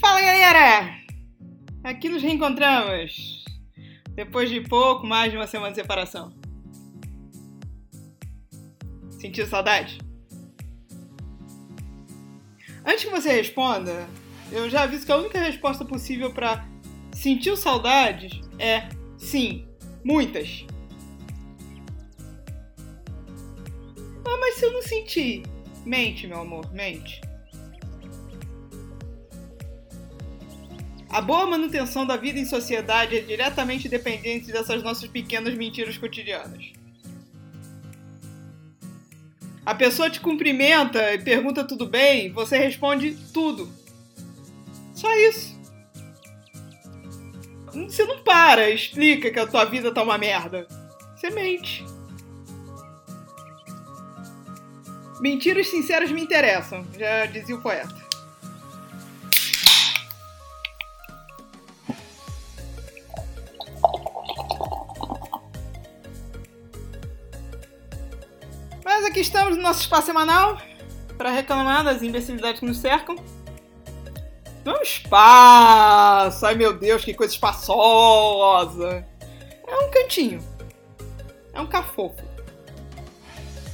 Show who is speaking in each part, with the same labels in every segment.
Speaker 1: Fala galera! Aqui nos reencontramos depois de pouco mais de uma semana de separação. Sentiu saudade? Antes que você responda, eu já aviso que a única resposta possível para sentir saudades é sim, muitas. Ah, mas se eu não sentir? Mente, meu amor, mente. A boa manutenção da vida em sociedade é diretamente dependente dessas nossas pequenas mentiras cotidianas. A pessoa te cumprimenta e pergunta tudo bem, você responde tudo. Só isso. Você não para, explica que a tua vida tá uma merda. Você mente. Mentiras sinceras me interessam, já dizia o poeta. Aqui estamos no nosso espaço semanal para reclamar das imbecilidades que nos cercam. Não é um espaço! Ai meu Deus, que coisa espaçosa! É um cantinho. É um cafofo.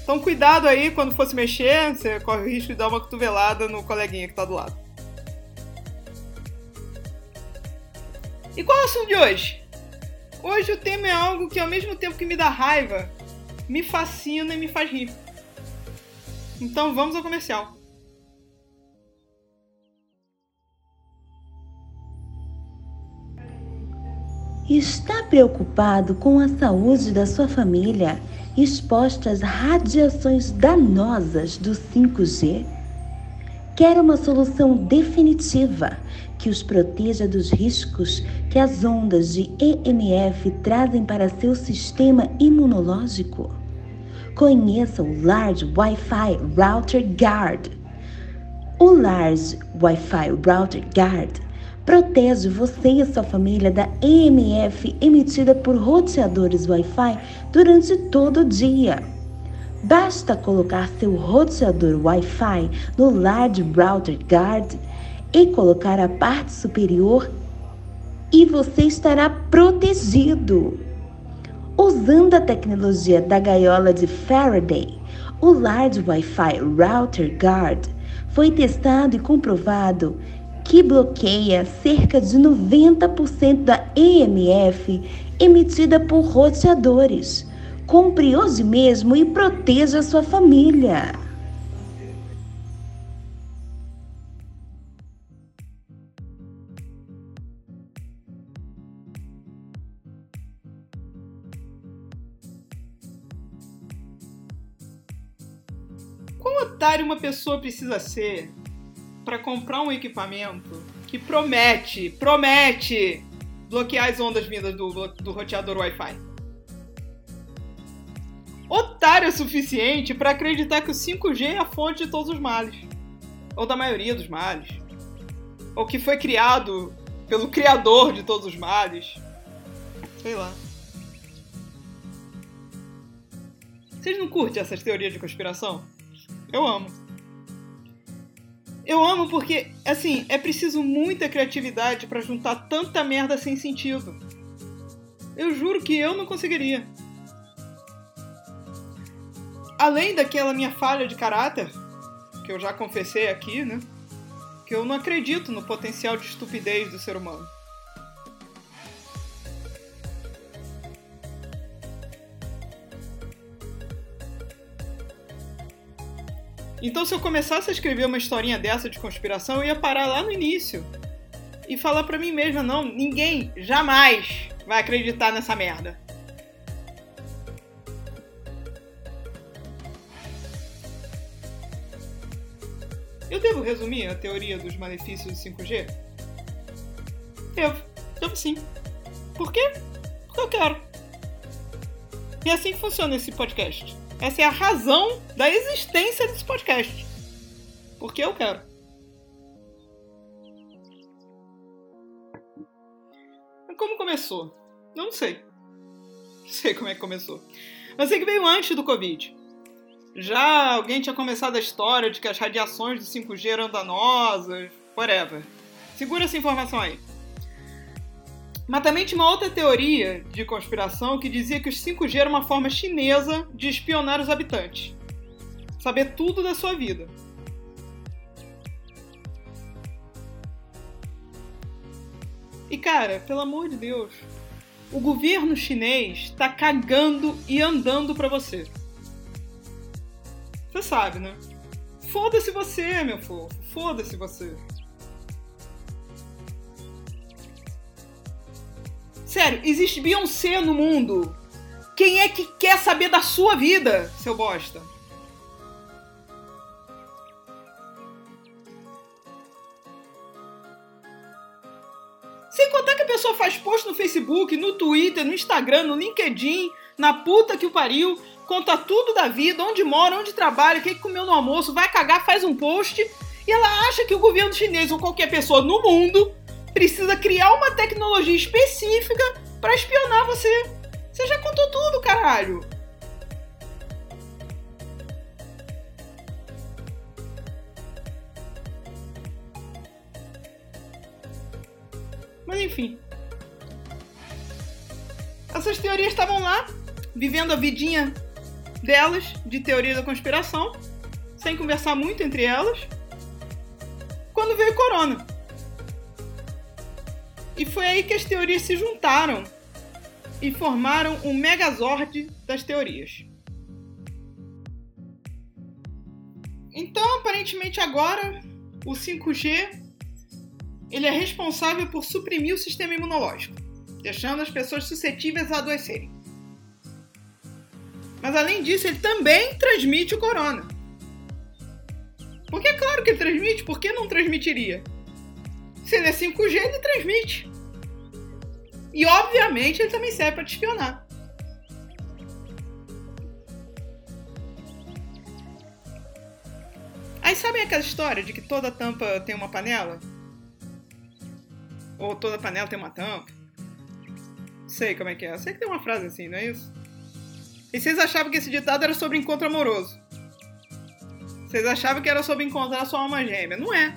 Speaker 1: Então cuidado aí quando for se mexer, você corre o risco de dar uma cotovelada no coleguinha que tá do lado. E qual é o assunto de hoje? Hoje o tema é algo que ao mesmo tempo que me dá raiva, me fascina e me faz rir. Então vamos ao comercial.
Speaker 2: Está preocupado com a saúde da sua família, exposta às radiações danosas do 5G? Quer uma solução definitiva que os proteja dos riscos que as ondas de EMF trazem para seu sistema imunológico? Conheça o Large Wi-Fi Router Guard. O Large Wi-Fi Router Guard protege você e sua família da EMF emitida por roteadores Wi-Fi durante todo o dia. Basta colocar seu roteador Wi-Fi no Large Router Guard e colocar a parte superior e você estará protegido. Usando a tecnologia da gaiola de Faraday, o Large Wi-Fi Router Guard foi testado e comprovado que bloqueia cerca de 90% da EMF emitida por roteadores. Compre hoje mesmo e proteja sua família.
Speaker 1: Otário uma pessoa precisa ser para comprar um equipamento que promete, promete bloquear as ondas vindas do, do roteador Wi-Fi? Otário o suficiente para acreditar que o 5G é a fonte de todos os males. Ou da maioria dos males. Ou que foi criado pelo criador de todos os males. Sei lá. Vocês não curtem essas teorias de conspiração? Eu amo. Eu amo porque, assim, é preciso muita criatividade para juntar tanta merda sem sentido. Eu juro que eu não conseguiria. Além daquela minha falha de caráter, que eu já confessei aqui, né? Que eu não acredito no potencial de estupidez do ser humano. Então, se eu começasse a escrever uma historinha dessa de conspiração, eu ia parar lá no início e falar para mim mesma: não, ninguém jamais vai acreditar nessa merda. Eu devo resumir a teoria dos malefícios do 5G? Devo, devo sim. Por quê? Porque eu quero. E é assim que funciona esse podcast. Essa é a razão da existência desse podcast. Porque eu quero. Como começou? Eu não sei. Não sei como é que começou. Mas sei que veio antes do Covid. Já alguém tinha começado a história de que as radiações do 5G eram danosas, whatever. Segura essa informação aí. Mas também tinha uma outra teoria de conspiração que dizia que os 5G era uma forma chinesa de espionar os habitantes. Saber tudo da sua vida. E cara, pelo amor de Deus, o governo chinês tá cagando e andando pra você. Você sabe, né? Foda-se você, meu fofo. Foda-se você. Sério, existe Beyoncé no mundo. Quem é que quer saber da sua vida, seu bosta? Sem contar que a pessoa faz post no Facebook, no Twitter, no Instagram, no LinkedIn, na puta que o pariu, conta tudo da vida, onde mora, onde trabalha, o que comeu no almoço, vai cagar, faz um post. E ela acha que o governo chinês ou qualquer pessoa no mundo precisa criar uma tecnologia específica para espionar você. Você já contou tudo, caralho. Mas enfim. Essas teorias estavam lá, vivendo a vidinha delas, de teoria da conspiração, sem conversar muito entre elas, quando veio o Corona. E foi aí que as teorias se juntaram e formaram um megazord das teorias. Então, aparentemente agora, o 5G ele é responsável por suprimir o sistema imunológico, deixando as pessoas suscetíveis a adoecerem. Mas além disso, ele também transmite o corona. Porque é claro que ele transmite, por que não transmitiria? Se ele é 5G, ele transmite. E obviamente ele também serve para te espionar. Aí sabem aquela história de que toda tampa tem uma panela? Ou toda panela tem uma tampa. Sei como é que é. Eu sei que tem uma frase assim, não é isso? E vocês achavam que esse ditado era sobre encontro amoroso. Vocês achavam que era sobre encontrar sua alma gêmea. Não é.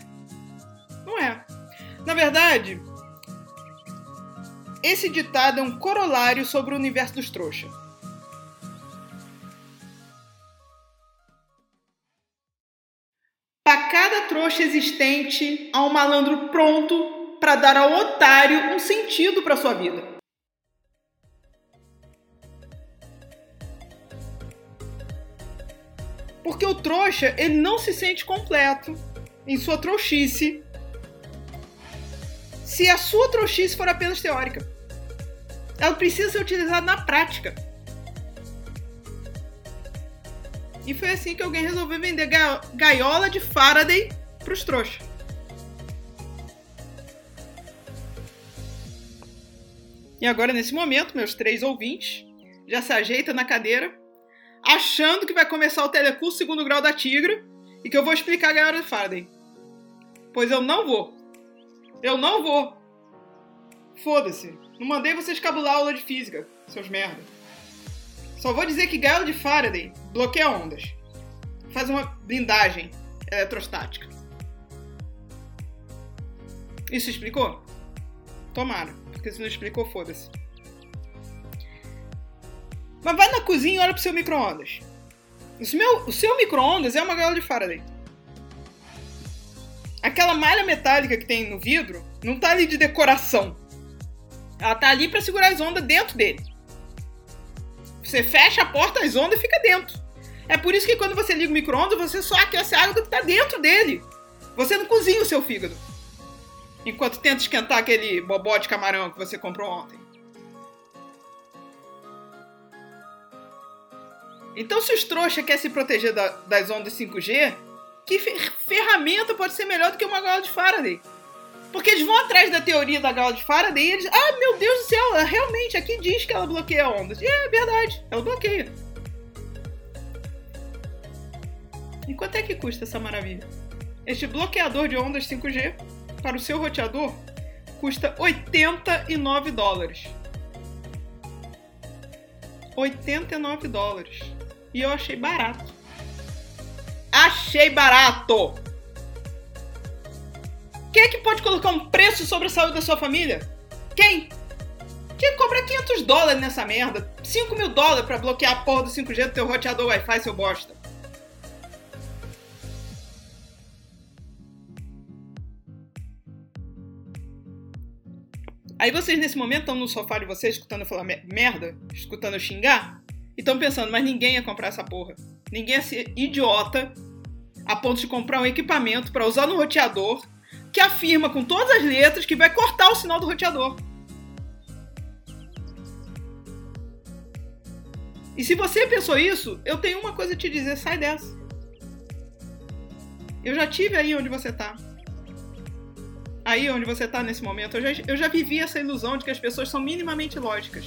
Speaker 1: Não é. Na verdade, esse ditado é um corolário sobre o universo dos trouxas. Para cada trouxa existente, há um malandro pronto para dar ao otário um sentido para sua vida. Porque o trouxa, ele não se sente completo em sua trouxice se a sua trouxice for apenas teórica. Ela precisa ser utilizada na prática. E foi assim que alguém resolveu vender gaiola de Faraday para os trouxas. E agora, nesse momento, meus três ouvintes já se ajeitam na cadeira, achando que vai começar o telecurso segundo grau da Tigra e que eu vou explicar a gaiola de Faraday. Pois eu não vou. Eu não vou. Foda-se. Não mandei vocês cabular aula de física, seus merda. Só vou dizer que gaiola de Faraday bloqueia ondas. Faz uma blindagem eletrostática. Isso explicou? Tomara porque se não explicou, foda-se. Mas vai na cozinha e olha pro seu micro-ondas. O seu micro-ondas é uma gaiola de Faraday. Aquela malha metálica que tem no vidro não tá ali de decoração. Ela tá ali para segurar as ondas dentro dele. Você fecha a porta, as ondas fica dentro. É por isso que quando você liga o micro-ondas, você só aquece a água do que tá dentro dele. Você não cozinha o seu fígado enquanto tenta esquentar aquele bobó de camarão que você comprou ontem. Então, se os trouxas querem se proteger da, das ondas 5G, que ferramenta pode ser melhor do que uma gaiola de Faraday? Porque eles vão atrás da teoria da gaiola de Faraday e eles. Ah, meu Deus do céu, realmente aqui diz que ela bloqueia ondas. E é verdade, ela bloqueia. E quanto é que custa essa maravilha? Este bloqueador de ondas 5G para o seu roteador custa 89 dólares. 89 dólares. E eu achei barato. Achei barato! Quem é que pode colocar um preço sobre a saúde da sua família? Quem? Quem cobra 500 dólares nessa merda? 5 mil dólares pra bloquear a porra do 5G do teu roteador Wi-Fi, seu bosta. Aí vocês nesse momento estão no sofá de vocês escutando eu falar merda, escutando eu xingar, e estão pensando, mas ninguém ia comprar essa porra. Ninguém ia ser idiota a ponto de comprar um equipamento para usar no roteador que afirma com todas as letras que vai cortar o sinal do roteador. E se você pensou isso, eu tenho uma coisa a te dizer, sai dessa. Eu já tive aí onde você tá aí onde você está nesse momento. Eu já, eu já vivi essa ilusão de que as pessoas são minimamente lógicas.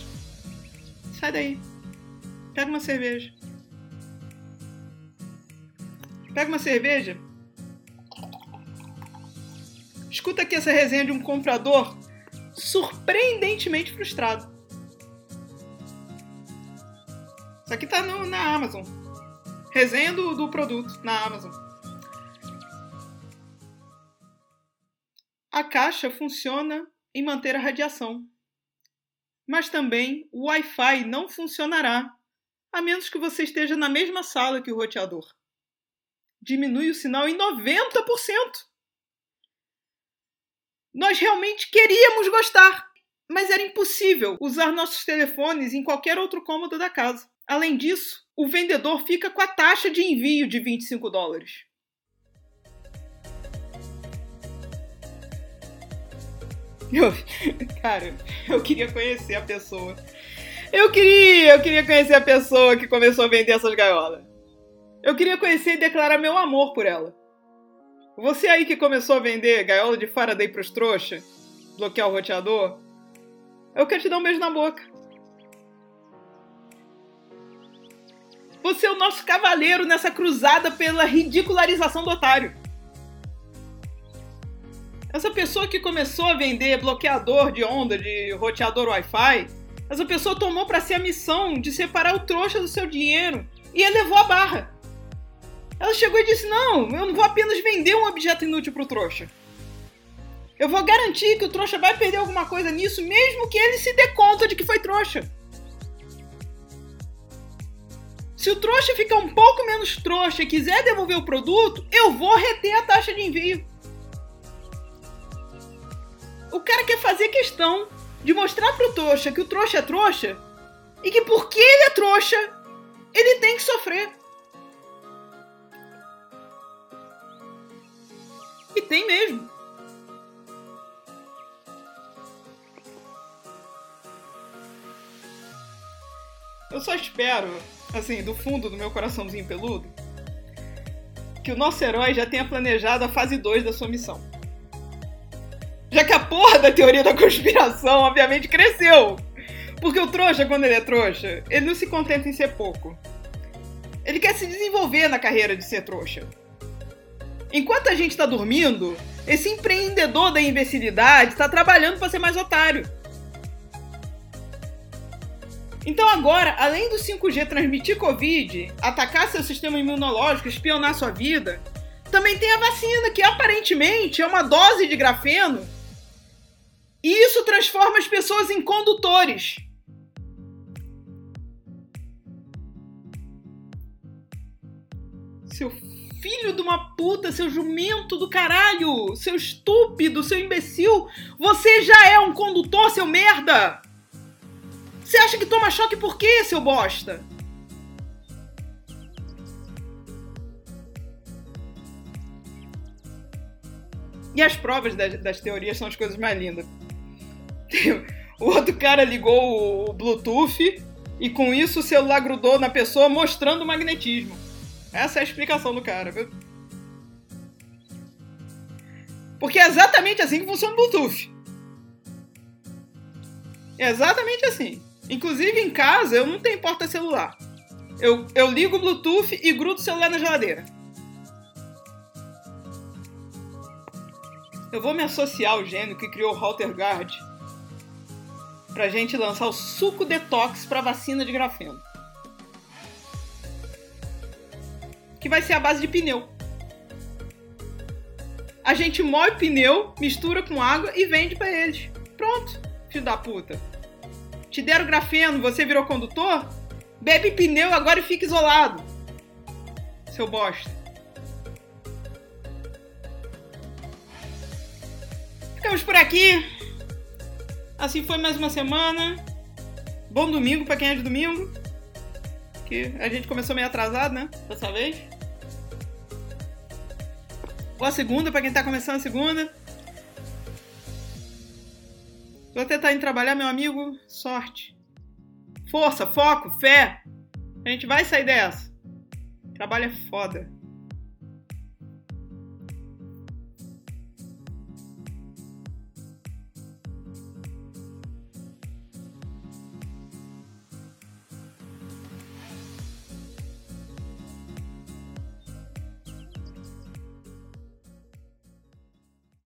Speaker 1: Sai daí. Pega uma cerveja. Pega uma cerveja. Escuta aqui essa resenha de um comprador surpreendentemente frustrado. Isso aqui tá no, na Amazon. Resenha do, do produto na Amazon. A caixa funciona em manter a radiação. Mas também o Wi-Fi não funcionará a menos que você esteja na mesma sala que o roteador. Diminui o sinal em 90%. Nós realmente queríamos gostar, mas era impossível usar nossos telefones em qualquer outro cômodo da casa. Além disso, o vendedor fica com a taxa de envio de 25 dólares. Cara, eu queria conhecer a pessoa. Eu queria, eu queria conhecer a pessoa que começou a vender essas gaiolas. Eu queria conhecer e declarar meu amor por ela. Você aí que começou a vender gaiola de Faraday pros trouxa, bloquear o roteador, eu quero te dar um beijo na boca. Você é o nosso cavaleiro nessa cruzada pela ridicularização do otário. Essa pessoa que começou a vender bloqueador de onda, de roteador Wi-Fi, essa pessoa tomou para si a missão de separar o trouxa do seu dinheiro e elevou a barra. Ela chegou e disse: Não, eu não vou apenas vender um objeto inútil pro trouxa. Eu vou garantir que o trouxa vai perder alguma coisa nisso, mesmo que ele se dê conta de que foi trouxa. Se o trouxa ficar um pouco menos trouxa e quiser devolver o produto, eu vou reter a taxa de envio. O cara quer fazer questão de mostrar pro trouxa que o trouxa é trouxa e que porque ele é trouxa, ele tem que sofrer. E tem mesmo. Eu só espero, assim, do fundo do meu coraçãozinho peludo, que o nosso herói já tenha planejado a fase 2 da sua missão. Já que a porra da teoria da conspiração, obviamente, cresceu. Porque o trouxa, quando ele é trouxa, ele não se contenta em ser pouco. Ele quer se desenvolver na carreira de ser trouxa. Enquanto a gente está dormindo, esse empreendedor da imbecilidade está trabalhando para ser mais otário. Então agora, além do 5G transmitir Covid, atacar seu sistema imunológico, espionar sua vida, também tem a vacina, que aparentemente é uma dose de grafeno e isso transforma as pessoas em condutores. Seu filho de uma puta, seu jumento do caralho, seu estúpido, seu imbecil, você já é um condutor, seu merda! Você acha que toma choque por quê, seu bosta? E as provas das, das teorias são as coisas mais lindas. O outro cara ligou o Bluetooth e com isso o celular grudou na pessoa mostrando o magnetismo. Essa é a explicação do cara. Porque é exatamente assim que funciona o Bluetooth. É exatamente assim. Inclusive em casa eu não tenho porta celular. Eu, eu ligo o Bluetooth e grudo o celular na geladeira. Eu vou me associar ao gênio que criou o Halter Guard pra gente lançar o suco detox para vacina de grafeno. Que vai ser a base de pneu. a gente moe pneu, mistura com água e vende para eles. Pronto, filho da puta. Te deram grafeno, você virou condutor? Bebe pneu agora e fica isolado. Seu bosta. Ficamos por aqui. Assim foi mais uma semana. Bom domingo para quem é de domingo. Que a gente começou meio atrasado, né? Dessa vez. Boa segunda para quem tá começando a segunda. Vou tentar ir trabalhar, meu amigo. Sorte. Força, foco, fé. A gente vai sair dessa. Trabalho é foda.